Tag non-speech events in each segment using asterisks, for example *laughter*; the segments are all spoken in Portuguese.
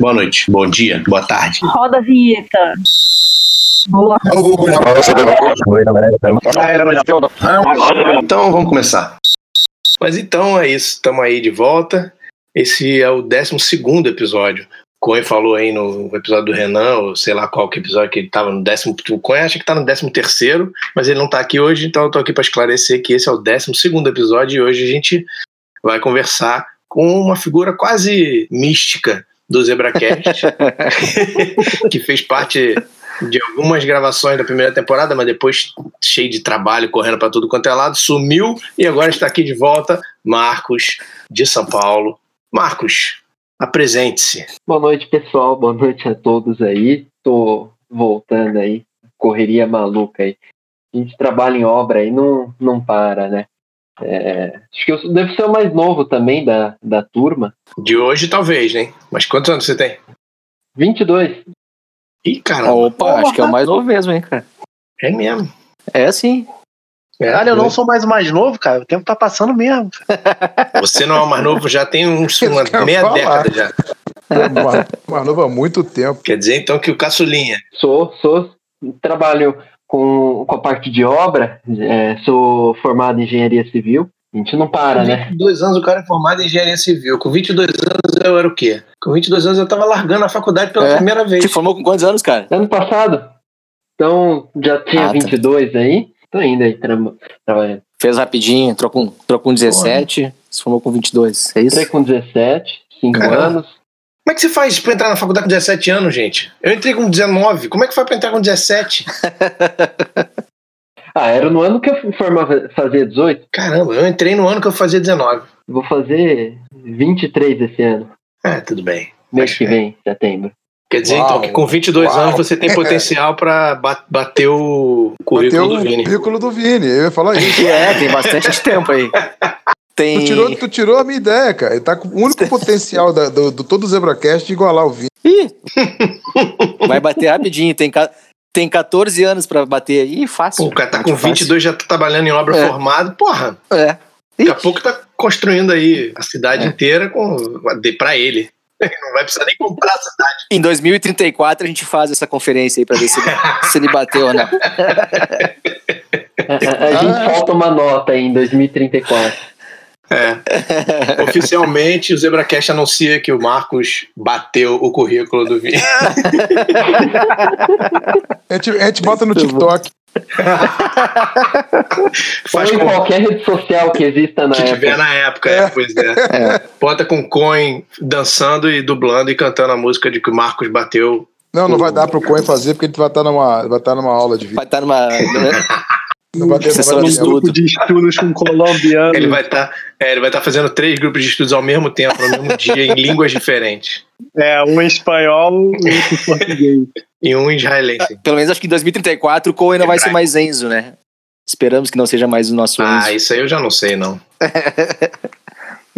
Boa noite, bom dia, boa tarde. Roda a vinheta. Boa. Então vamos começar. Mas então é isso, estamos aí de volta. Esse é o 12 episódio. Coen falou aí no episódio do Renan, ou sei lá qual que episódio que ele estava no décimo. O Coen acha que está no décimo terceiro, mas ele não está aqui hoje, então eu estou aqui para esclarecer que esse é o décimo segundo episódio e hoje a gente vai conversar com uma figura quase mística do ZebraCast, *laughs* que fez parte de algumas gravações da primeira temporada, mas depois cheio de trabalho, correndo para tudo quanto é lado, sumiu e agora está aqui de volta, Marcos, de São Paulo. Marcos, apresente-se. Boa noite, pessoal. Boa noite a todos aí. Tô voltando aí, correria maluca aí. A gente trabalha em obra aí, não, não para, né? É, acho que eu devo ser o mais novo também da, da turma. De hoje, talvez, né? Mas quantos anos você tem? 22. Ih, caramba. Opa, acho que é o mais novo mesmo, hein, cara. É mesmo. É sim. É, Cara, eu não sou mais o mais novo, cara. O tempo tá passando mesmo. *laughs* Você não é o mais novo, já tem uns, *laughs* uma meia falar. década já. Mas, mas novo há muito tempo. Quer dizer, então, que o caçulinha. Sou, sou, trabalho com, com a parte de obra, é, sou formado em engenharia civil. A gente não para, Com né? 22 anos o cara é formado em engenharia civil. Com 22 anos eu era o quê? Com 22 anos eu tava largando a faculdade pela É. primeira vez. Te formou com quantos anos, cara? Ano passado, então já tinha Ah, tá. 22 aí. Tô indo aí tra trabalhando. Fez rapidinho, entrou com, entrou com 17, se formou com 22, é isso? Entrei com 17, 5 Caramba. anos. Como é que você faz pra entrar na faculdade com 17 anos, gente? Eu entrei com 19. Como é que faz pra entrar com 17? *laughs* Ah, era no ano que eu formava, fazia 18. Caramba, eu entrei no ano que eu fazia 19. Vou fazer 23 esse ano. Ah, tudo bem. Mês que é. vem, setembro. Quer dizer, Uau. então, que com 22 Uau. anos você tem *laughs* potencial pra ba- bater o currículo Bateu do o Vini. currículo do Vini. Eu ia falar isso. *laughs* É, tem bastante tempo aí. Tem. Tu tirou, tu tirou a minha ideia, cara. Ele tá com o único *laughs* potencial da- do, do todo o ZebraCast de igualar o Vini. Ih! Vai bater rapidinho, tem, ca- tem 14 anos pra bater aí, Pô, fácil. o cara tá com fácil. 22, já tá trabalhando em obra É. formada. Porra, É. daqui a pouco tá construindo aí a cidade É. inteira com, pra ele. *laughs* Não vai precisar nem comprar a cidade. Em 2034 a gente faz essa conferência aí pra ver se ele, se ele bateu ou não. A, *laughs* a- a gente Ah. falta uma nota aí em 2034. É. *laughs* Oficialmente, o ZebraCast anuncia que o Marcos bateu o currículo do Vini. A gente, a gente bota no TikTok. *laughs* Faz com qualquer rede social que exista na que tiver época. na época, é, pois é. Bota com Coin dançando e dublando e cantando a música de que o Marcos bateu. Não, não vai dar pro Coen fazer, porque ele vai estar numa, vai estar numa aula de vídeo. Vai estar numa. *laughs* Não vai ter, Sessão de estudo. Grupo de estudos com colombiano. Ele vai estar ele vai tá fazendo três grupos de estudos ao mesmo tempo, no mesmo dia, em línguas diferentes. É, um em espanhol e outro em português. E um israelense. Pelo menos acho que em 2034 o Coen não vai ser mais Enzo, né? Esperamos que não seja mais o nosso Enzo. Ah, isso aí eu já não sei, não. *laughs*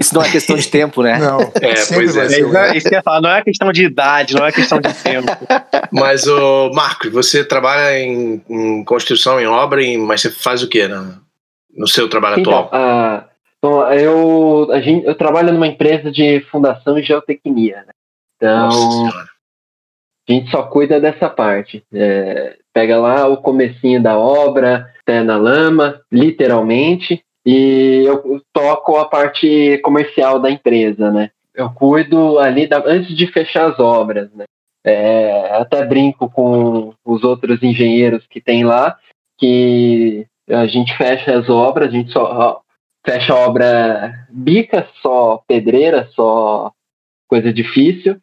Isso não é questão de tempo, né? Não, É, pois é. ser. isso, é, isso que eu ia falar, não é questão de idade, não é questão de tempo. Mas, ô, Marcos, você trabalha em, em construção, em obra, em- mas você faz o quê no, no seu trabalho Então, atual? a- bom, eu, a gente, eu trabalho numa empresa de fundação e geotecnia. Né? Nossa Então, senhora. a gente só cuida dessa parte. É, pega lá o comecinho da obra, pé na lama, literalmente, e eu toco a parte comercial da empresa, né? Eu cuido ali da- antes de fechar as obras, né? É, até brinco com os outros engenheiros que tem lá, que a gente fecha as obras, a gente só fecha obra bica, só pedreira, só coisa difícil.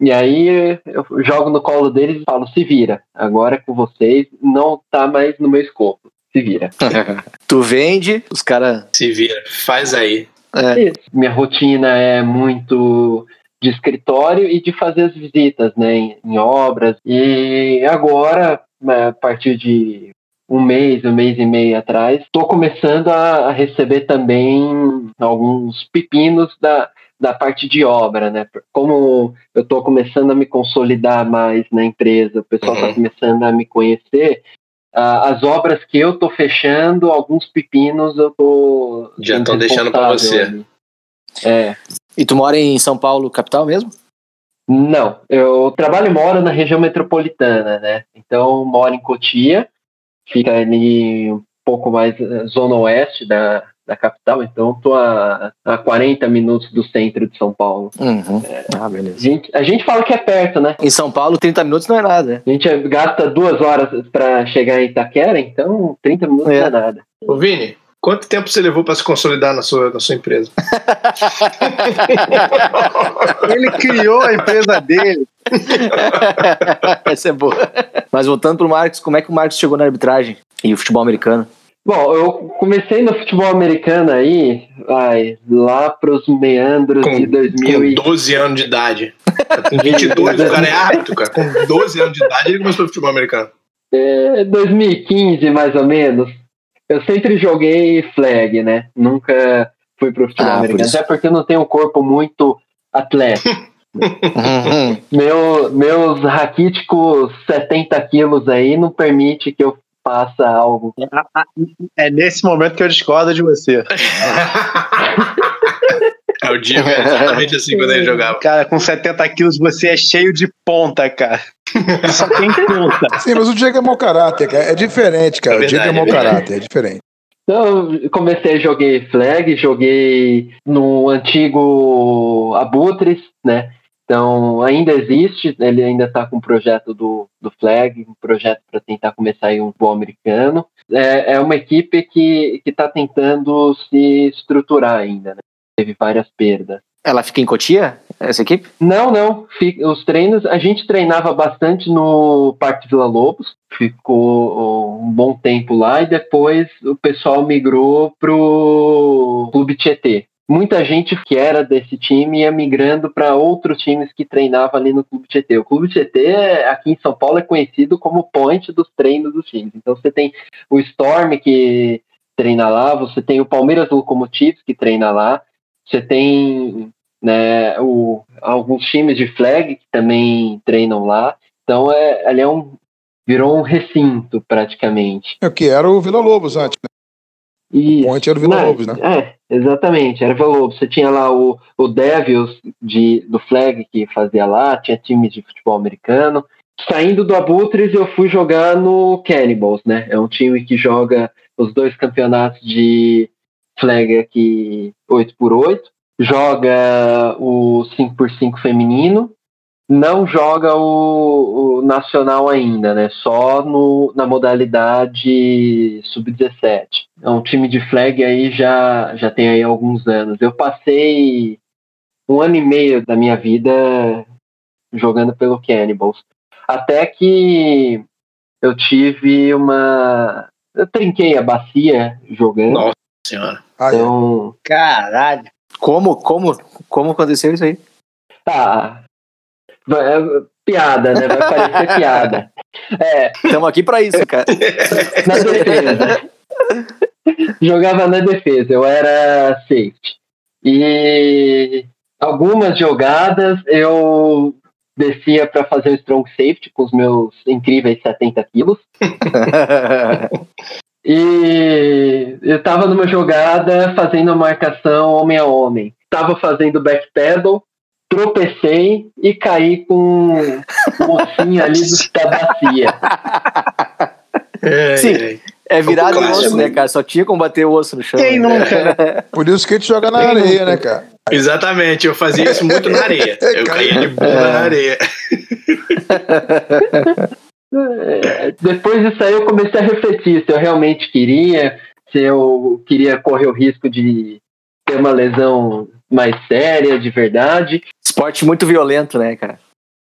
E aí eu jogo no colo deles e falo, se vira, agora é com vocês, não tá mais no meu escopo, se vira. *laughs* Tu vende, os caras. Se vira, faz aí. É, Isso. Minha rotina é muito de escritório e de fazer as visitas, né, em, em obras. E agora, né, a partir de um mês, um mês e meio atrás, estou começando a, a receber também alguns pepinos da, da parte de obra, né? Como eu estou começando a me consolidar mais na empresa, o pessoal está Uhum. começando a me conhecer. Ah, as obras que eu tô fechando, alguns pepinos eu tô Já sendo tão deixando pra responsável você. É, E tu mora em São Paulo, capital mesmo? Não, eu trabalho e moro na região metropolitana, né? Então, moro em Cotia, fica ali um pouco mais eh, zona oeste da, da capital, então tô a, a 40 minutos do centro de São Paulo. Uhum. Ah, A beleza. gente, a gente fala que é perto, né? Em São Paulo, 30 minutos não é nada? A gente gasta duas horas para chegar em Itaquera, então 30 minutos É. não é nada. Ô, Vini, quanto tempo você levou pra se consolidar na sua, na sua empresa? *laughs* Ele criou a empresa dele. *laughs* Essa é boa. Mas voltando pro Marcos, como é que o Marcos chegou na arbitragem e o futebol americano? Bom, eu comecei no futebol americano aí, vai, lá pros meandros Com, de 2000 com e... 12 anos de idade. Com 22, o cara é árbitro, cara. Com 12 anos de idade, ele começou no futebol americano. É, 2015, mais ou menos. Eu sempre joguei flag, né? Nunca fui pro futebol Ah, americano. Até porque eu não tenho um corpo muito atlético. *laughs* Meu, meus raquíticos 70 quilos aí não permite que eu faça algo. É nesse momento que eu discordo de você. É o Diego, é exatamente assim quando ele jogava. Cara, com 70 quilos você é cheio de ponta, cara. Só tem ponta. Sim, mas o Diego é mau caráter, cara. É diferente, cara. É o Diego é verdade, mau é verdade. caráter, é diferente. Então, eu comecei, joguei flag, joguei no antigo Abutres, né? Então, ainda existe, ele ainda está com o projeto do, do flag, um projeto para tentar começar aí um futebol americano. É, é uma equipe que está tentando se estruturar ainda, né? Teve várias perdas. Ela fica em Cotia, essa equipe? Não, não. Os treinos, a gente treinava bastante no Parque Vila Lobos, ficou um bom tempo lá e depois o pessoal migrou pro Clube Tietê. Muita gente que era desse time ia migrando para outros times que treinavam ali no Clube Tietê. O Clube Tietê, aqui em São Paulo, é conhecido como point dos treinos dos times. Então você tem o Storm que treina lá, você tem o Palmeiras Locomotives que treina lá, você tem né, o, alguns times de flag que também treinam lá. Então é, ali é um virou um recinto praticamente. É o que era o Vila Lobos antes, né? E O Ponte era o Vila Não, Lobos, né? É, exatamente. Era Vila Lobos. Você tinha lá o, o Devils de, do Flag que fazia lá, tinha times de futebol americano. Saindo do Abutres, eu fui jogar no Cannibals, né? É um time que joga os dois campeonatos de Flag aqui 8x8. Joga o 5x5 feminino. Não joga o, o nacional ainda, né? Só no, na modalidade sub-17. É um time de flag aí já, já tem aí alguns anos. Eu passei um ano e meio da minha vida jogando pelo Cannibals. Até que eu tive uma. Eu trinquei a bacia jogando. Nossa senhora. Ah, é. Então, Caralho. Como, como, como aconteceu isso aí? tá. Vai- é Piada, né? Vai parecer *laughs* piada. É, Estamos aqui pra isso, cara. na defesa. Jogava na defesa, eu era safety. E algumas jogadas eu descia para fazer o strong safety com os meus incríveis 70 quilos. *laughs* E eu tava numa jogada fazendo a marcação homem a homem. Tava fazendo backpedal, tropecei e caí com um ossinho ali do- da bacia. É, Sim. é. É virado O osso, né, cara? Só tinha como bater o osso no chão. Quem né? nunca? Por isso que a gente joga na areia, né, cara? Exatamente, eu fazia isso muito na areia. *laughs* Eu caía de bunda na areia. É, *laughs* Depois disso aí eu comecei a refletir se eu realmente queria, se eu queria correr o risco de ter uma lesão mais séria, de verdade. Esporte muito violento, né, cara?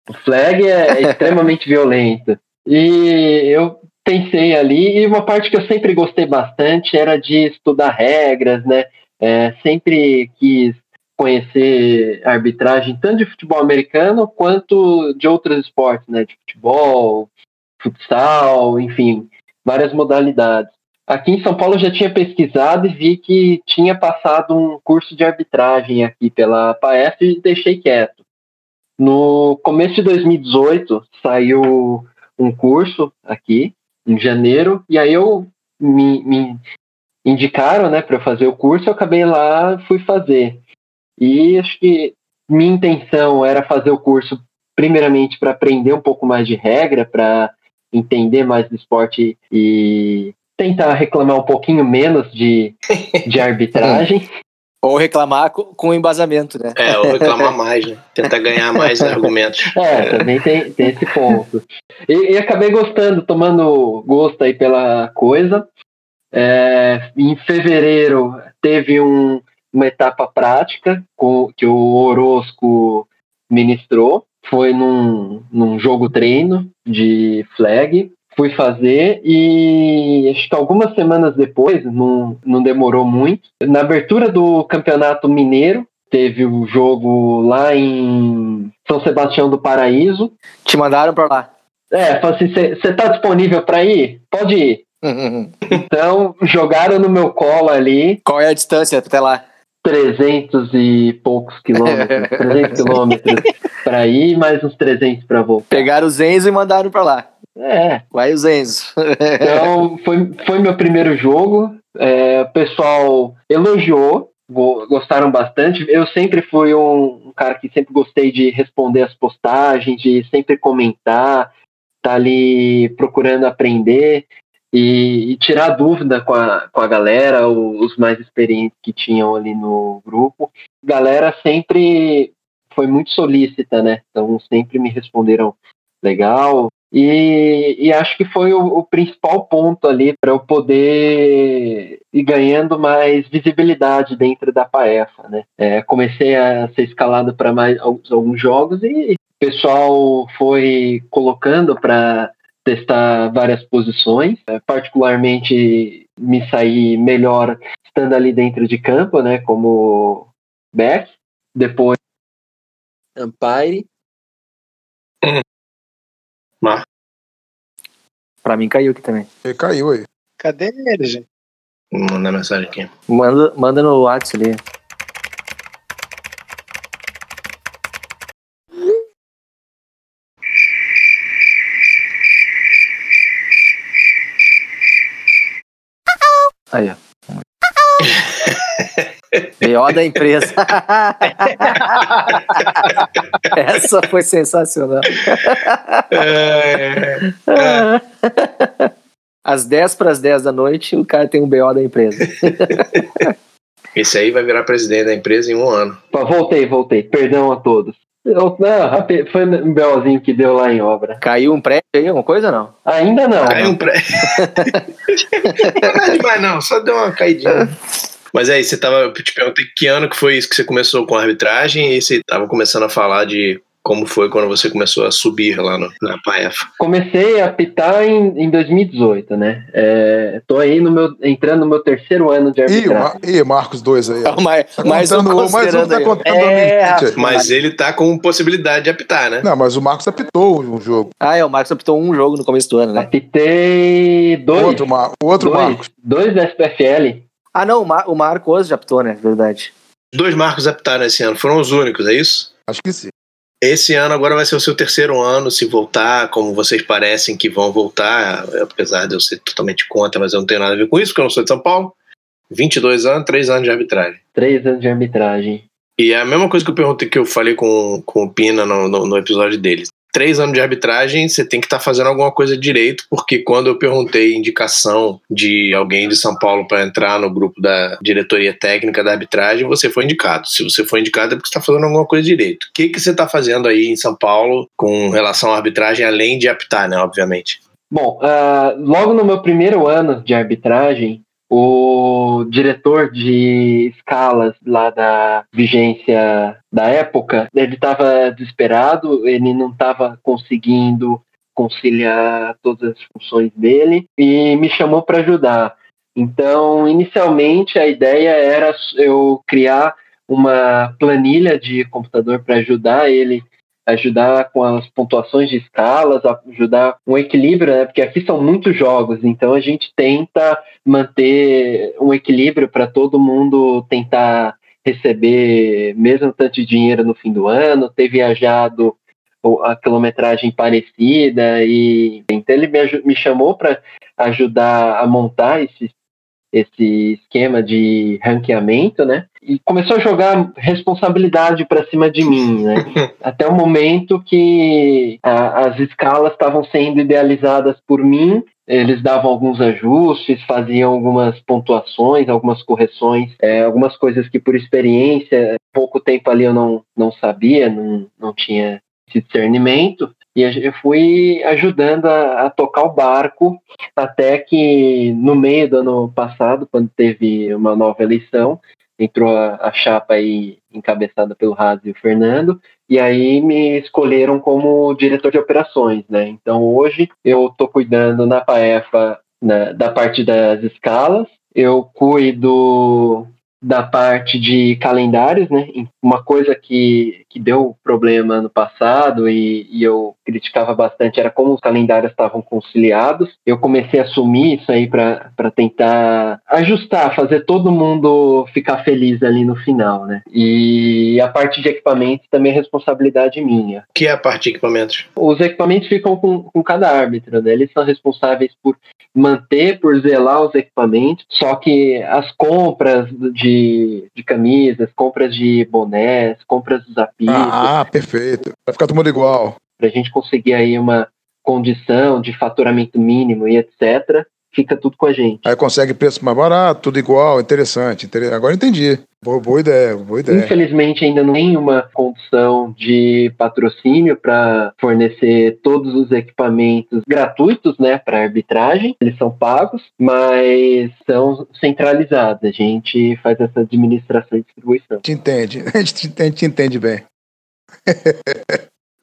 O flag é *laughs* extremamente violento. E eu pensei ali, e uma parte que eu sempre gostei bastante era de estudar regras, né? É, sempre quis conhecer arbitragem tanto de futebol americano quanto de outros esportes, né? De futebol, futsal, enfim, várias modalidades. Aqui em São Paulo eu já tinha pesquisado e vi que tinha passado um curso de arbitragem aqui pela PAEF e deixei quieto. No começo de 2018 saiu um curso aqui, em janeiro, e aí eu me, me indicaram né, para fazer o curso, eu acabei lá fui fazer. E acho que minha intenção era fazer o curso primeiramente para aprender um pouco mais de regra, para entender mais do esporte e tentar reclamar um pouquinho menos de, de *laughs* arbitragem. Ou reclamar co- com embasamento, né? É, ou reclamar mais, né? Tentar ganhar mais *laughs* argumentos. É, também tem, tem esse ponto. E, e acabei gostando, tomando gosto aí pela coisa. É, em fevereiro teve um- uma etapa prática com, que o Orozco ministrou. Foi num, num jogo treino de flag. Fui fazer e acho que algumas semanas depois, não, não demorou muito, na abertura do Campeonato Mineiro, teve o jogo lá em São Sebastião do Paraíso. Te mandaram pra lá. É, falou assim: você tá disponível para ir? Pode ir. Então, jogaram no meu colo ali Qual é a distância até lá? 300 e poucos quilômetros, 300 quilômetros *laughs* para ir, mais uns 300 para voltar. Pegaram o Zenzo e mandaram pra lá. É, Vai o Zenzo. *laughs* então foi, foi meu primeiro jogo. É, o pessoal elogiou, go- gostaram bastante. Eu sempre fui um, um cara que sempre gostei de responder as postagens, de sempre comentar, tá ali procurando aprender e, e tirar dúvida com a, com a galera, o- os mais experientes que tinham ali no grupo. Galera sempre foi muito solícita, né? Então sempre me responderam legal. E, e acho que foi o, o principal ponto ali para eu poder ir ganhando mais visibilidade dentro da Paefa, né? É, comecei a ser escalado para mais alguns, alguns jogos e o pessoal foi colocando para testar várias posições. É, particularmente me saí melhor estando ali dentro de campo, né? Como back. Depois umpire. Pra mim caiu aqui também. Ele caiu aí. Cadê ele, gente? Vou mandar mensagem aqui. Manda, manda no WhatsApp ali. Aí, ó. BO da empresa. *laughs* Essa foi sensacional. É, Às 10 para as 10 da noite, o cara tem um BO da empresa. *laughs* esse aí vai virar presidente da empresa em um ano. Pô, Voltei, voltei. Perdão a todos. Eu- não, foi um belzinho que deu lá em obra. Caiu um prédio aí, alguma coisa ou não? Ainda não. Caiu um pré. *laughs* não é demais, não, só deu uma caidinha. Mas aí, você tava. Eu te perguntei que ano que foi isso que você começou com a arbitragem e você tava começando a falar de como foi quando você começou a subir lá no, na PAEF. Comecei a apitar em, em 2018, né? É, tô aí no meu, entrando no meu terceiro ano de Ih, arbitragem. Mar... Ih, Marcos 2 aí. ó. mais, Tá mais um mais um tá aí. contando É, 2020 aí. Mas ele tá com possibilidade de apitar, né? Não, mas o Marcos apitou um jogo. Ah, é, o Marcos apitou um jogo no começo do ano, né? Apitei O dois, outro, Mar... o outro dois, Marcos. dois da SPFL. Ah, não, o, Mar o Marcos já apitou, né? Verdade. Dois marcos apitaram esse ano, foram os únicos, é isso? Acho que sim. Esse ano agora vai ser o seu terceiro ano, se voltar, como vocês parecem que vão voltar, apesar de eu ser totalmente contra, mas eu não tenho nada a ver com isso, porque eu não sou de São Paulo. 22 anos, 3 anos de arbitragem. Três anos de arbitragem. E é a mesma coisa que eu perguntei que eu falei com, com o Pina no, no, no episódio deles. Três anos de arbitragem, você tem que estar fazendo alguma coisa direito, porque quando eu perguntei indicação de alguém de São Paulo para entrar no grupo da diretoria técnica da arbitragem, você foi indicado. Se você foi indicado é porque você está fazendo alguma coisa direito. O que, que você está fazendo aí em São Paulo com relação à arbitragem, além de apitar, né, obviamente? Bom, ah, logo no meu primeiro ano de arbitragem, o diretor de escalas lá da vigência da época, ele estava desesperado, ele não estava conseguindo conciliar todas as funções dele e me chamou para ajudar. Então, inicialmente, a ideia era eu criar uma planilha de computador para ajudar ele ajudar com as pontuações de escalas, ajudar um equilíbrio, né? Porque aqui são muitos jogos, então a gente tenta manter um equilíbrio para todo mundo tentar receber mesmo tanto de dinheiro no fim do ano, ter viajado a quilometragem parecida e então ele me, me chamou para ajudar a montar esse esse esquema de ranqueamento, né? E começou a jogar responsabilidade para cima de mim, né? *laughs* Até o momento que a, as escalas estavam sendo idealizadas por mim eles davam alguns ajustes, faziam algumas pontuações, algumas correções, é, algumas coisas que por experiência, pouco tempo ali eu não, não sabia, não, não tinha esse discernimento, e eu fui ajudando a, a, tocar o barco até que no meio do ano passado, quando teve uma nova eleição, entrou a, a chapa aí encabeçada pelo Razi e o Fernando, e aí me escolheram como diretor de operações, né? Então hoje eu estou cuidando na PAEFA né, da parte das escalas, eu cuido da parte de calendários, né? Uma coisa que, que deu problema no passado e, e eu criticava bastante era como os calendários estavam conciliados. Eu comecei a assumir isso aí para tentar ajustar, fazer todo mundo ficar feliz ali no final, né? E a parte de equipamentos também é responsabilidade minha. O que é a parte de equipamentos? Os equipamentos ficam com, com cada árbitro, né? Eles são responsáveis por manter, por zelar os equipamentos, só que as compras de, de camisas, compras de bonés, compras dos apitos. Ah, perfeito. Vai ficar todo mundo igual. Para a gente conseguir aí uma condição de faturamento mínimo e etc., fica tudo com a gente. Aí consegue preço mais barato, tudo igual, interessante. Agora entendi. Boa, boa ideia, boa ideia. Infelizmente ainda não tem uma condição de patrocínio para fornecer todos os equipamentos gratuitos, né, para arbitragem. Eles são pagos, mas são centralizados. A gente faz essa administração e distribuição. Te entende, *laughs* a gente te, a gente te entende bem.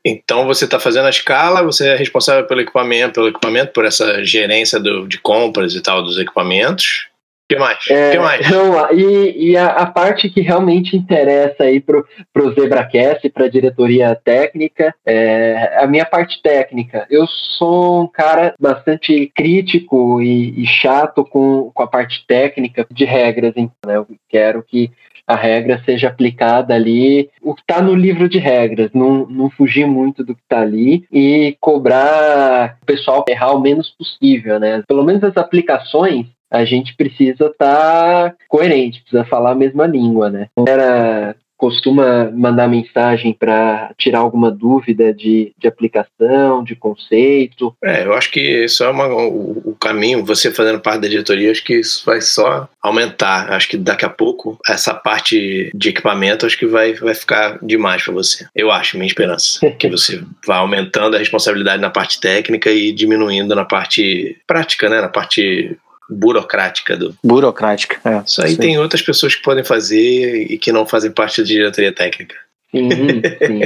Então você está fazendo a escala, você é responsável pelo equipamento, pelo equipamento, por essa gerência do, de compras e tal dos equipamentos. Que mais? É, que mais? Não, e, e a, a, parte que realmente interessa aí pro, pro ZebraCast, para a diretoria técnica, é a minha parte técnica. Eu sou um cara bastante crítico e, e chato com, com a parte técnica de regras, então, né? Eu quero que a regra seja aplicada ali, o que está no livro de regras, não, não fugir muito do que está ali e cobrar o pessoal errar o menos possível, né? Pelo menos as aplicações a gente precisa estar tá coerente, precisa falar a mesma língua, né? Era costuma mandar mensagem para tirar alguma dúvida de, de aplicação, de conceito? É, eu acho que isso é uma, o, o, caminho, você fazendo parte da diretoria, acho que isso vai só aumentar. Acho que daqui a pouco essa parte de equipamento acho que vai, vai ficar demais para você. Eu acho, minha esperança. *laughs* que você vai aumentando a responsabilidade na parte técnica e diminuindo na parte prática, né? Na parte burocrática do. Burocrática, é. Isso aí sim. tem outras pessoas que podem fazer e que não fazem parte da diretoria técnica. Sim, *laughs* sim.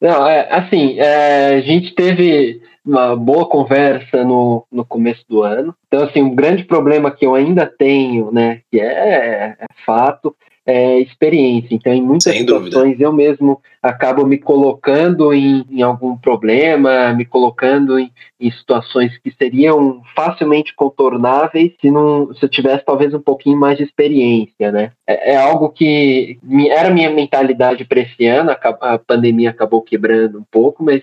não, é, assim, é, a gente teve uma boa conversa no, no começo do ano. Então, assim, um grande problema que eu ainda tenho, né, que é, é fato, é, experiência. Então, em muitas Sem situações, dúvida. eu mesmo acabo me colocando em, em algum problema, me colocando em, em, situações que seriam facilmente contornáveis se, não, se eu tivesse talvez um pouquinho mais de experiência, né? É, é algo que me, era minha mentalidade para esse ano, a, a pandemia acabou quebrando um pouco, mas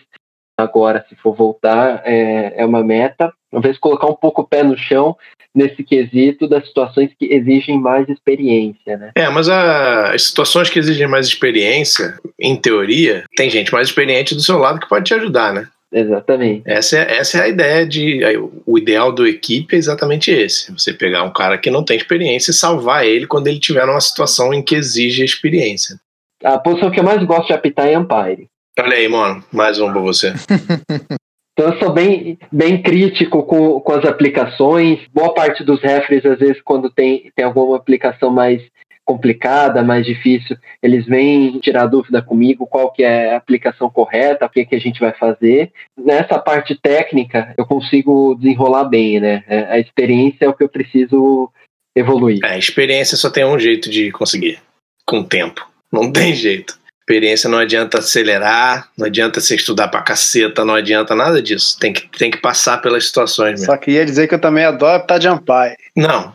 agora, se for voltar, é, é uma meta. Talvez colocar um pouco o pé no chão nesse quesito das situações que exigem mais experiência, né? É, mas a, as situações que exigem mais experiência, em teoria, tem gente mais experiente do seu lado que pode te ajudar, né? Exatamente. Essa é, essa é a ideia de. O ideal do equipe é exatamente esse. Você pegar um cara que não tem experiência e salvar ele quando ele tiver numa situação em que exige experiência. A posição que eu mais gosto de apitar é Empire. Olha aí, mano, mais um pra você. *laughs* Então eu sou bem, bem crítico com, com as aplicações. Boa parte dos refres, às vezes, quando tem, tem alguma aplicação mais complicada, mais difícil, eles vêm tirar dúvida comigo qual que é a aplicação correta, o que, que a gente vai fazer. Nessa parte técnica, eu consigo desenrolar bem, né? É, a experiência é o que eu preciso evoluir. É, a experiência só tem um jeito de conseguir, com o tempo. Não tem jeito. Experiência não adianta acelerar, não adianta você estudar pra caceta, não adianta nada disso. Tem que, tem que passar pelas situações mesmo. Só queria dizer que eu também adoro estar de Ampire. Não,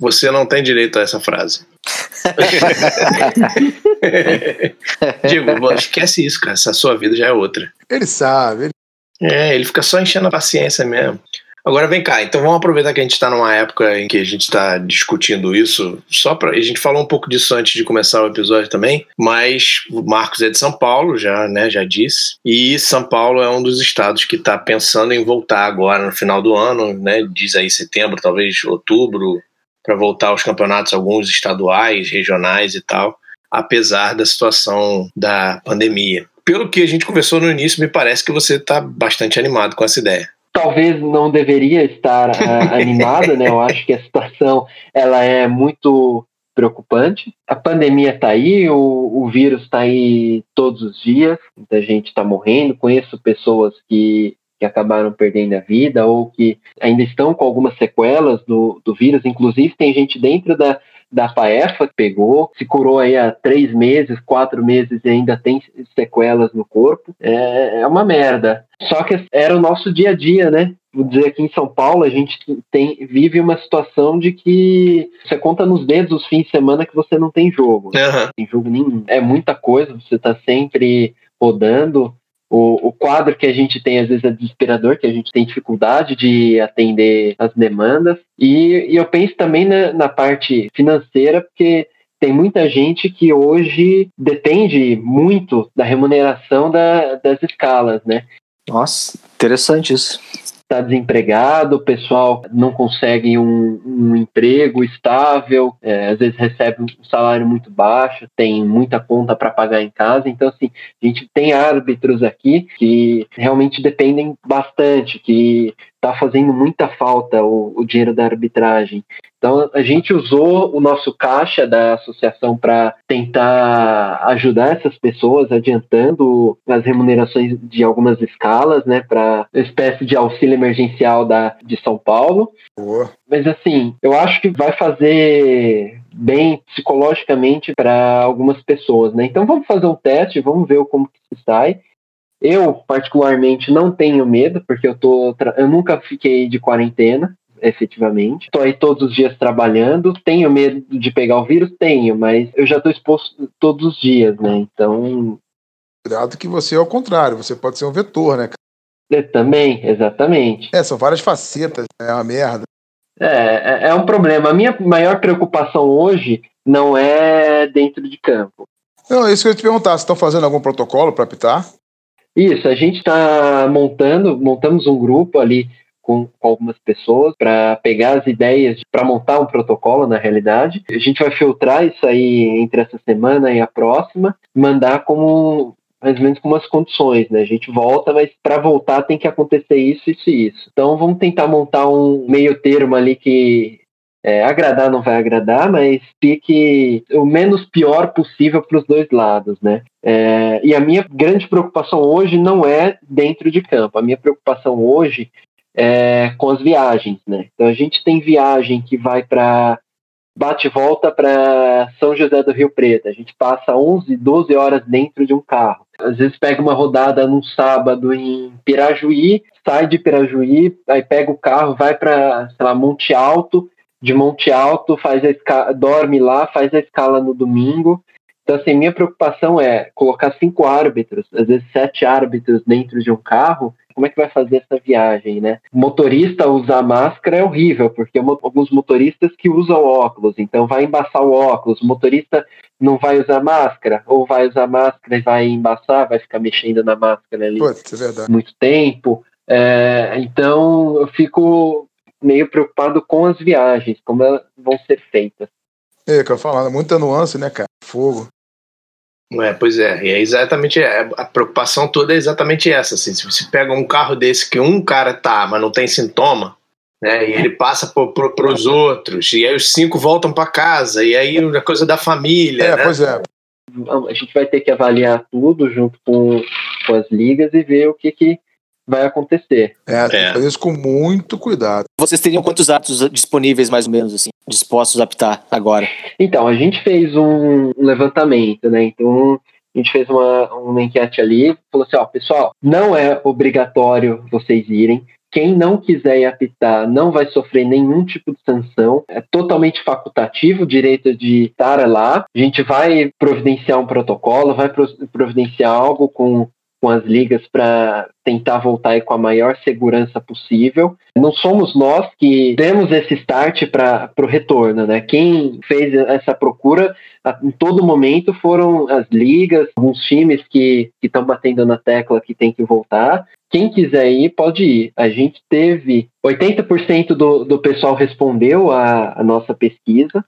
você não tem direito a essa frase. *laughs* Digo, esquece isso, cara. Essa sua vida já é outra. Ele sabe. Ele... É, ele fica só enchendo a paciência mesmo. Agora vem cá, então vamos aproveitar que a gente está numa época em que a gente está discutindo isso, só para a gente falou um pouco disso antes de começar o episódio também, mas o Marcos é de São Paulo, já, né, já disse, e São Paulo é um dos estados que está pensando em voltar agora no final do ano, né, diz aí setembro, talvez outubro, para voltar aos campeonatos alguns estaduais, regionais e tal, apesar da situação da pandemia. Pelo que a gente conversou no início, me parece que você está bastante animado com essa ideia talvez não deveria estar uh, *laughs* animado, né? Eu acho que a situação ela é muito preocupante. A pandemia está aí, o, o vírus está aí todos os dias, muita gente está morrendo. Conheço pessoas que, que acabaram perdendo a vida ou que ainda estão com algumas sequelas do, do vírus. Inclusive, tem gente dentro da, da Paefa que pegou, se curou aí há três meses, quatro meses e ainda tem sequelas no corpo. É, é uma merda. Só que era o nosso dia a dia, né? Vou dizer aqui em São Paulo, a gente tem, vive uma situação de que você conta nos dedos os fins de semana que você não tem jogo. Uhum. Não tem jogo nenhum. É muita coisa, você está sempre rodando. O, o, quadro que a gente tem às vezes é desesperador, que a gente tem dificuldade de atender as demandas. E, e eu penso também na, na parte financeira, porque tem muita gente que hoje depende muito da remuneração da, das escalas, né? Nossa, interessante isso está desempregado, o pessoal não consegue um, um emprego estável, é, às vezes recebe um salário muito baixo, tem muita conta para pagar em casa. Então, assim, a gente tem árbitros aqui que realmente dependem bastante, que está fazendo muita falta o, o dinheiro da arbitragem. Então, a gente usou o nosso caixa da associação para tentar ajudar essas pessoas, adiantando as remunerações de algumas escalas, né, para espécie de auxílio emergencial da, de São Paulo. Boa. Mas, assim, eu acho que vai fazer bem psicologicamente para algumas pessoas, né? Então, vamos fazer um teste, vamos ver como que se sai. Eu, particularmente, não tenho medo, porque eu, tô eu nunca fiquei de quarentena efetivamente. Estou aí todos os dias trabalhando. Tenho medo de pegar o vírus? Tenho, mas eu já estou exposto todos os dias, né? Então. Cuidado que você é o contrário, você pode ser um vetor, né? Eu também, exatamente. É, são várias facetas, é uma merda. É, é, é um problema. A minha maior preocupação hoje não é dentro de campo. Não, é isso que eu ia te perguntar. Vocês estão fazendo algum protocolo para apitar? Isso, a gente está montando, montamos um grupo ali com, algumas pessoas para pegar as ideias para montar um protocolo na realidade. A gente vai filtrar isso aí entre essa semana e a próxima, mandar como mais ou menos com umas condições, né? A gente volta, mas para voltar tem que acontecer isso, isso e isso. Então vamos tentar montar um meio termo ali que é, agradar não vai agradar, mas fique o menos pior possível para os dois lados, né? É, e a minha grande preocupação hoje não é dentro de campo. A minha preocupação hoje é, com as viagens, né? Então a gente tem viagem que vai para bate e volta para São José do Rio Preto. A gente passa 11, 12 horas dentro de um carro. Às vezes pega uma rodada num sábado em Pirajuí, sai de Pirajuí, aí pega o carro, vai para, sei lá, Monte Alto, de Monte Alto, faz a escala, dorme lá, faz a escala no domingo. Então, assim, minha preocupação é colocar cinco árbitros, às vezes sete árbitros dentro de um carro como é que vai fazer essa viagem, né? Motorista usar máscara é horrível, porque alguns motoristas que usam óculos, então vai embaçar o óculos, o motorista não vai usar máscara, ou vai usar máscara e vai embaçar, vai ficar mexendo na máscara ali Putz, é muito tempo. É, então eu fico meio preocupado com as viagens, como elas vão ser feitas. É, que eu falo, muita nuance, né, cara? Fogo. É, pois é, e é exatamente a preocupação toda é exatamente essa. Assim, se você pega um carro desse que um cara tá, mas não tem sintoma, né, e ele passa para os outros, e aí os cinco voltam para casa, e aí a coisa da família. É, né? pois é. A gente vai ter que avaliar tudo junto com, com as ligas e ver o que, que vai acontecer. É, fazer isso com muito cuidado. Vocês teriam quantos atos disponíveis, mais ou menos, assim, dispostos a apitar agora? Então, a gente fez um levantamento, né? Então, a gente fez uma, uma enquete ali, falou assim, ó, pessoal, não é obrigatório vocês irem, quem não quiser ir apitar não vai sofrer nenhum tipo de sanção. É totalmente facultativo o direito de estar lá. A gente vai providenciar um protocolo, vai providenciar algo com com as ligas para tentar voltar aí com a maior segurança possível. Não somos nós que demos esse start para o retorno, né? Quem fez essa procura a, em todo momento foram as ligas, alguns times que estão batendo na tecla que tem que voltar. Quem quiser ir, pode ir. A gente teve 80% do, do pessoal respondeu a, a nossa pesquisa.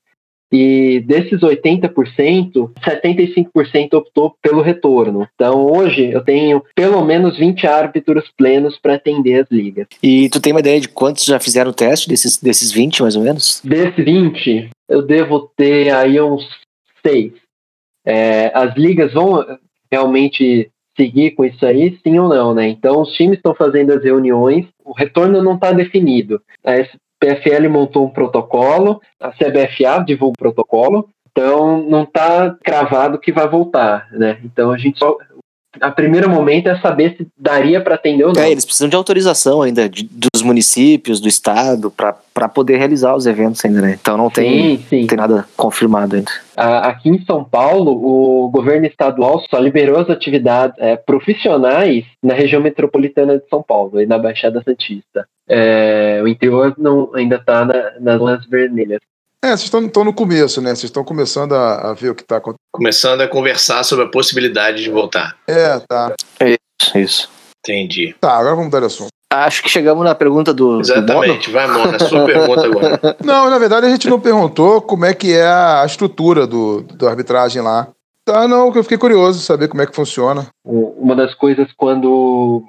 E desses 80%, 75% optou pelo retorno. Então hoje eu tenho pelo menos 20 árbitros plenos para atender as ligas. E tu tem uma ideia de quantos já fizeram o teste desses, desses 20, mais ou menos? Desses 20, eu devo ter aí uns 6. É, as ligas vão realmente seguir com isso aí, sim ou não, né? Então os times estão fazendo as reuniões, o retorno não está definido. PFL montou um protocolo, a CBFA divulga um protocolo, então não está cravado que vai voltar, né? Então a gente só a primeiro momento é saber se daria para atender ou não. É, eles precisam de autorização ainda de, dos municípios, do estado, para poder realizar os eventos ainda, né? Então não tem, sim, sim. Não tem nada confirmado ainda. Aqui em São Paulo, o governo estadual só liberou as atividades é, profissionais na região metropolitana de São Paulo e na Baixada Santista. É, o interior não, ainda está na, nas linhas vermelhas. É, vocês estão no começo, né? Vocês estão começando a, a, ver o que está acontecendo. Começando a conversar sobre a possibilidade de voltar. É, tá. É isso, isso. Entendi. Tá, agora vamos dar assunto. Acho que chegamos na pergunta do. Exatamente, do vai, Mona, sua pergunta agora. *laughs* Não, na verdade a gente não perguntou como é que é a estrutura do, do arbitragem lá. Tá, não, eu fiquei curioso saber como é que funciona. Uma das coisas quando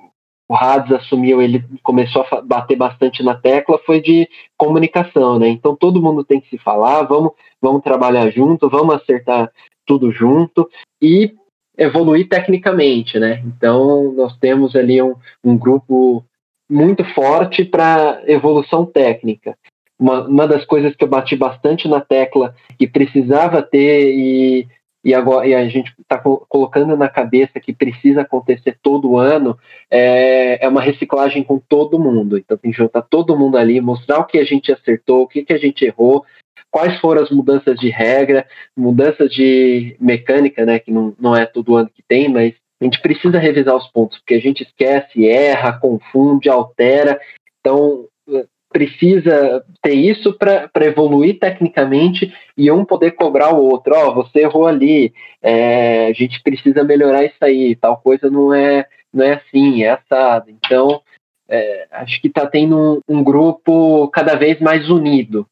o Hades assumiu, ele começou a bater bastante na tecla, foi de comunicação, né? Então todo mundo tem que se falar, vamos, vamos trabalhar junto, vamos acertar tudo junto e evoluir tecnicamente, né? Então nós temos ali um, um grupo muito forte para evolução técnica. Uma, uma das coisas que eu bati bastante na tecla que precisava ter e e, agora, e a gente está colocando na cabeça que precisa acontecer todo ano, é, é uma reciclagem com todo mundo. Então tem que juntar todo mundo ali, mostrar o que a gente acertou, o que, que a gente errou, quais foram as mudanças de regra, mudanças de mecânica, né, que não, não é todo ano que tem, mas a gente precisa revisar os pontos, porque a gente esquece, erra, confunde, altera. Então, precisa ter isso para evoluir tecnicamente e um poder cobrar o outro. Ó, oh, você errou ali, é, a gente precisa melhorar isso aí, tal coisa não é, não é assim, é assado. Então, é, acho que está tendo um, um, grupo cada vez mais unido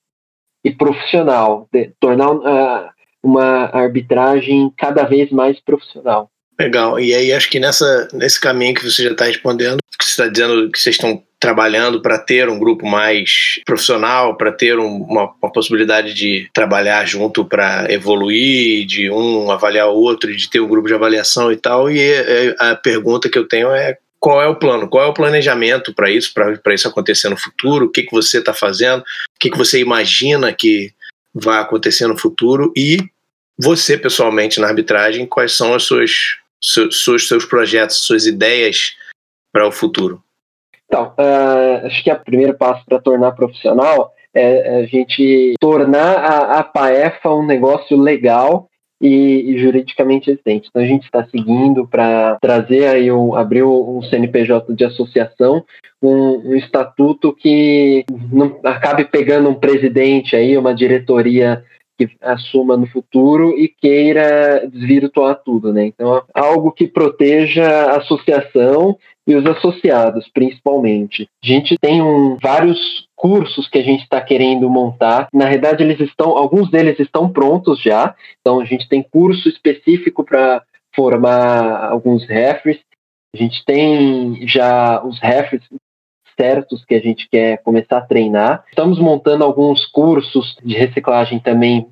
e profissional, de, tornar uh, uma arbitragem cada vez mais profissional. Legal. E aí acho que nessa, nesse caminho que você já está respondendo, que você está dizendo que vocês estão trabalhando para ter um grupo mais profissional, para ter um, uma, uma, possibilidade de trabalhar junto para evoluir, de um avaliar o outro, de ter um grupo de avaliação e tal. E é, a pergunta que eu tenho é qual é o plano, qual é o planejamento para isso, para isso acontecer no futuro, o que, que você está fazendo, o que, que você imagina que vai acontecer no futuro e você pessoalmente na arbitragem, quais são as suas seus, seus projetos, suas ideias para o futuro? Então, uh, acho que o primeiro passo para tornar profissional é a gente tornar a, a PAEFA um negócio legal e, e juridicamente existente. Então a gente está seguindo para trazer aí um, abrir um CNPJ de associação, um, um, estatuto que não acabe pegando um presidente aí, uma diretoria que assuma no futuro e queira desvirtuar tudo, né? Então, algo que proteja a associação e os associados, principalmente. A gente tem um, vários cursos que a gente está querendo montar. Na verdade, eles estão, alguns deles estão prontos já. Então, a gente tem curso específico para formar alguns refs. A gente tem já os refs certos que a gente quer começar a treinar. Estamos montando alguns cursos de reciclagem também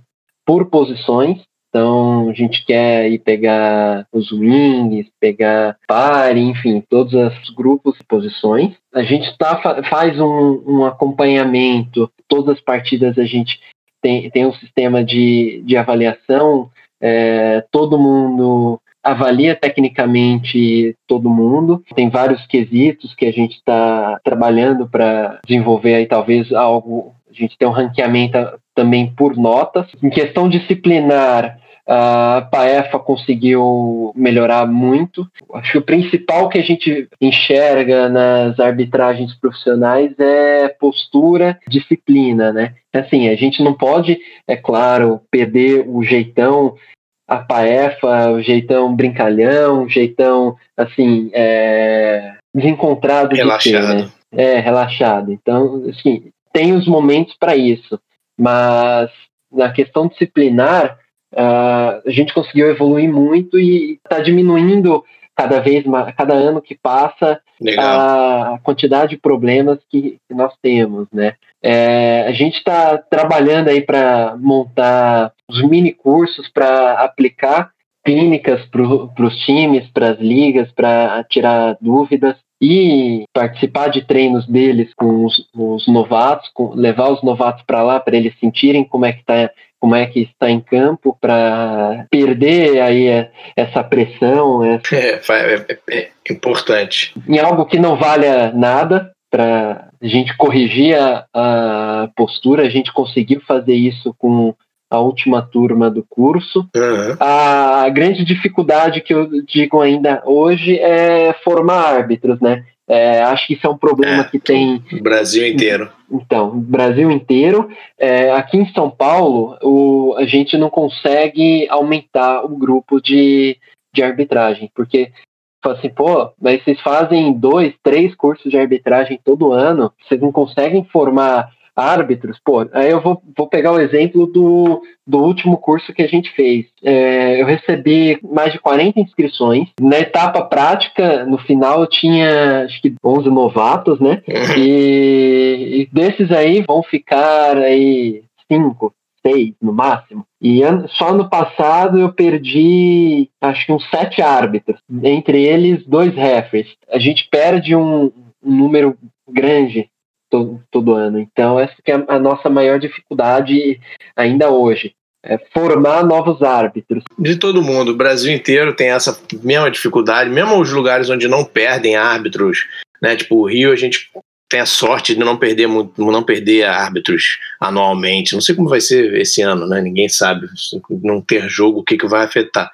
por posições. Então, a gente quer ir pegar os wings, pegar pare, enfim, todos os grupos e posições. A gente tá, faz um, um acompanhamento, todas as partidas a gente tem, tem um sistema de, de avaliação, é, todo mundo avalia tecnicamente todo mundo. Tem vários quesitos que a gente está trabalhando para desenvolver aí talvez algo. A gente tem um ranqueamento também por notas. Em questão disciplinar, A Paefa conseguiu melhorar muito. Acho que o principal que a gente enxerga nas arbitragens profissionais é postura, disciplina, né? Assim, a gente não pode, é claro, perder o jeitão a Paefa, o jeitão brincalhão, o jeitão, assim, é, desencontrado Relaxado. de ser, né? É, relaxado. Então, assim, tem os momentos para isso, mas na questão disciplinar, uh, a gente conseguiu evoluir muito e está diminuindo cada vez mais, cada ano que passa, Legal. a quantidade de problemas que, que nós temos, né? É, a gente está trabalhando aí para montar os mini cursos para aplicar clínicas para os times, para as ligas, para tirar dúvidas e participar de treinos deles com os, os novatos, com, levar os novatos para lá para eles sentirem como é que está como é que está em campo para perder aí essa pressão essa... É, é, é, importante. em algo que não valha nada para a gente corrigir a, a postura a gente conseguiu fazer isso com a última turma do curso. Uhum. A grande dificuldade que eu digo ainda hoje é formar árbitros, né? É, acho que isso é um problema É, que tem. O Brasil inteiro. Então, Brasil inteiro. É, aqui em São Paulo, o, a gente não consegue aumentar o grupo de, de arbitragem, porque fala assim, pô, mas vocês fazem dois, três cursos de arbitragem todo ano, vocês não conseguem formar árbitros, pô, aí eu vou, vou pegar o exemplo do, do último curso que a gente fez. É, eu recebi mais de 40 inscrições. Na etapa prática, no final, eu tinha acho que 11 novatos, né? *laughs* E, e desses aí vão ficar aí cinco, seis no máximo. E só no passado eu perdi acho que uns sete árbitros, entre eles dois referees. A gente perde um, um número grande todo, todo ano. Então, essa é a nossa maior dificuldade ainda hoje. É formar novos árbitros. De todo mundo, o Brasil inteiro tem essa mesma dificuldade, mesmo os lugares onde não perdem árbitros, né? Tipo, o Rio a gente tem a sorte de não perder muito, não perder árbitros anualmente. Não sei como vai ser esse ano, né? Ninguém sabe. Não ter jogo, o que, que vai afetar.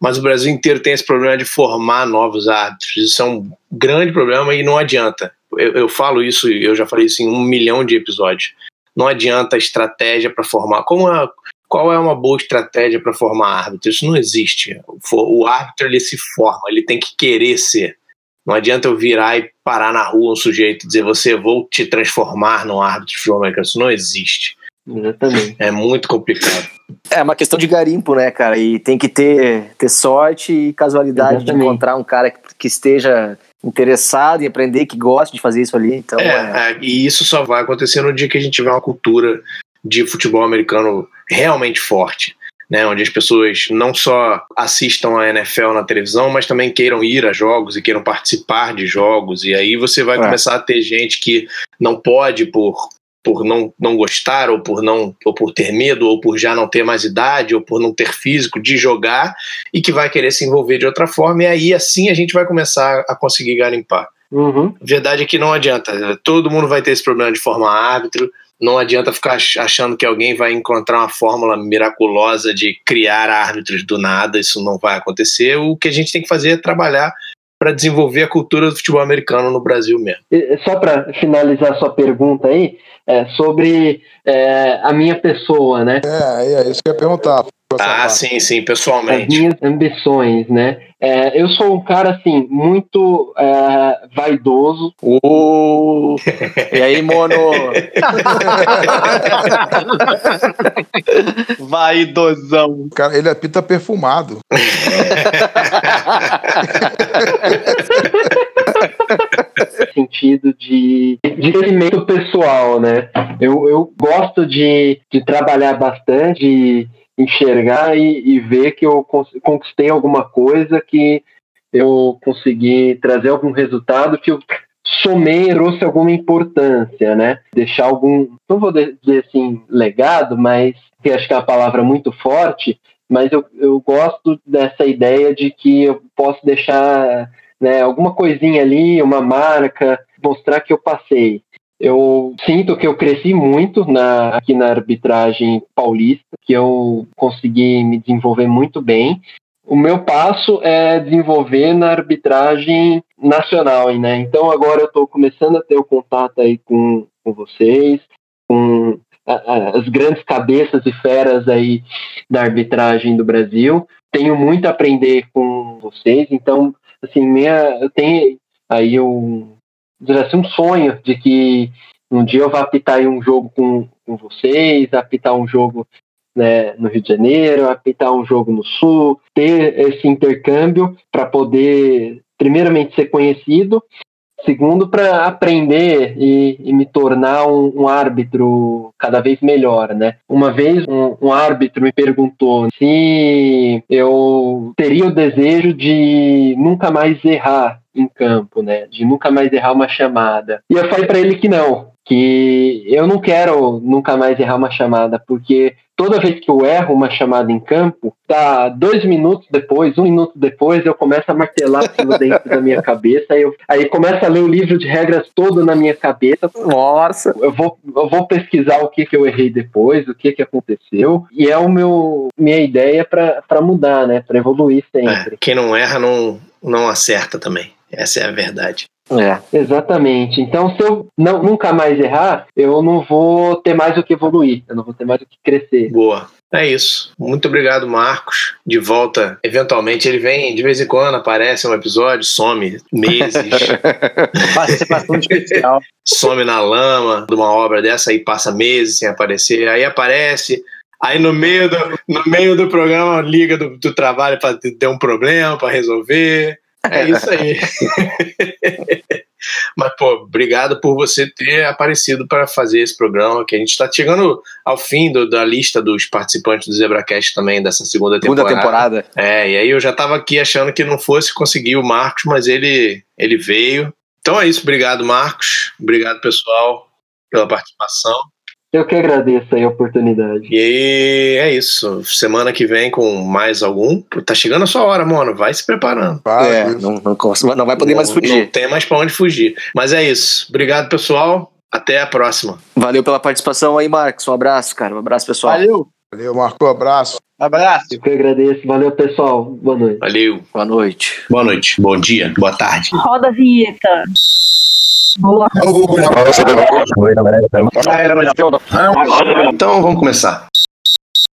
Mas o Brasil inteiro tem esse problema de formar novos árbitros. Isso é um grande problema e não adianta. Eu, eu falo isso, eu já falei isso em um milhão de episódios. Não adianta estratégia para formar. Como a, qual é uma boa estratégia para formar árbitro? Isso não existe. O árbitro ele se forma, ele tem que querer ser. Não adianta eu virar e parar na rua um sujeito e dizer você vou te transformar num árbitro de futebol americano. Isso não existe. Exatamente. É muito complicado. É uma questão de garimpo, né, cara? E tem que ter, ter sorte e casualidade de Exatamente. encontrar um cara que, que esteja interessado em aprender, que goste de fazer isso ali. Então, é, É, é, e isso só vai acontecer no dia que a gente tiver uma cultura de futebol americano realmente forte. Né, onde as pessoas não só assistam a NFL na televisão, mas também queiram ir a jogos e queiram participar de jogos. E aí você vai É. começar a ter gente que não pode por, por não, não gostar, ou por não ou por ter medo, ou por já não ter mais idade, ou por não ter físico de jogar, e que vai querer se envolver de outra forma, e aí assim a gente vai começar a conseguir garimpar. Uhum. A verdade é que não adianta. Todo mundo vai ter esse problema de formar árbitro. Não adianta ficar ach- achando que alguém vai encontrar uma fórmula miraculosa de criar árbitros do nada. Isso não vai acontecer. O que a gente tem que fazer é trabalhar para desenvolver a cultura do futebol americano no Brasil mesmo. E- Só para finalizar sua pergunta aí, é, sobre é, a minha pessoa, né? É, é isso que eu ia perguntar. Ah, sim, sim, As pessoalmente. minhas ambições, né? É, eu sou um cara, assim, muito é, vaidoso. Ô, E aí, mono? *laughs* Vaidosão. Cara, ele apita perfumado. no *laughs* sentido de, de crescimento pessoal, né? Eu, eu gosto de, de trabalhar bastante, de enxergar e, e ver que eu conquistei alguma coisa, que eu consegui trazer algum resultado que eu somei, trouxe alguma importância, né? Deixar algum, não vou dizer assim, legado, mas que acho que é uma palavra muito forte, mas eu, eu gosto dessa ideia de que eu posso deixar né, alguma coisinha ali, uma marca, mostrar que eu passei. Eu sinto que eu cresci muito na, aqui na arbitragem paulista, que eu consegui me desenvolver muito bem. O meu passo é desenvolver na arbitragem nacional, né? Então agora eu estou começando a ter o contato aí com, com vocês, com as grandes cabeças e feras aí da arbitragem do Brasil. Tenho muito a aprender com vocês, então, assim, minha, eu tenho aí um, assim, um sonho de que um dia eu vá apitar um jogo com, com vocês, apitar um jogo né, no Rio de Janeiro, apitar um jogo no Sul, ter esse intercâmbio para poder, primeiramente, ser conhecido Segundo, para aprender e, e, me tornar um, um, árbitro cada vez melhor, né? Uma vez um, um, árbitro me perguntou se eu teria o desejo de nunca mais errar em campo, né? De nunca mais errar uma chamada. E eu falei para ele que não, que eu não quero nunca mais errar uma chamada, porque toda vez que eu erro uma chamada em campo, tá dois minutos depois, um minuto depois, eu começo a martelar aquilo dentro da minha cabeça, aí, eu, aí começa a ler o livro de regras todo na minha cabeça. Nossa! Eu vou, eu vou pesquisar o que, que eu errei depois, o que, que aconteceu, e é o meu minha ideia para mudar, né? Para evoluir sempre. É, quem não erra não, não acerta também. Essa é a verdade. É. Exatamente. Então, se eu não, nunca mais errar, eu não vou ter mais o que evoluir, eu não vou ter mais o que crescer. Boa. É isso. Muito obrigado, Marcos. De volta. Eventualmente ele vem de vez em quando, aparece um episódio, some meses. *laughs* Participação especial. Some na lama de uma obra dessa, aí passa meses sem aparecer. Aí aparece. Aí no meio do, no meio do programa liga do, do trabalho para ter um problema para resolver. É isso aí. *laughs* Mas, pô, obrigado por você ter aparecido para fazer esse programa, que a gente está chegando ao fim do, da lista dos participantes do ZebraCast também, dessa segunda temporada. Segunda temporada. É, e aí eu já estava aqui achando que não fosse conseguir o Marcos, mas ele, ele veio. Então é isso, obrigado, Marcos. Obrigado, pessoal, pela participação. Eu que agradeço a oportunidade. E aí, é isso. Semana que vem com mais algum. Tá chegando a sua hora, mano. Vai se preparando. Vai, é, não, não, não, vai poder não, mais fugir. Não tem mais pra onde fugir. Mas é isso. Obrigado, pessoal. Até a próxima. Valeu pela participação aí, Marcos. Um abraço, cara. Um abraço, pessoal. Valeu. Valeu, Marco. Um abraço. Abraço. Eu que agradeço. Valeu, pessoal. Boa noite. Valeu. Boa noite. Boa noite. Bom dia. Boa tarde. Roda a vinheta. Então vamos começar.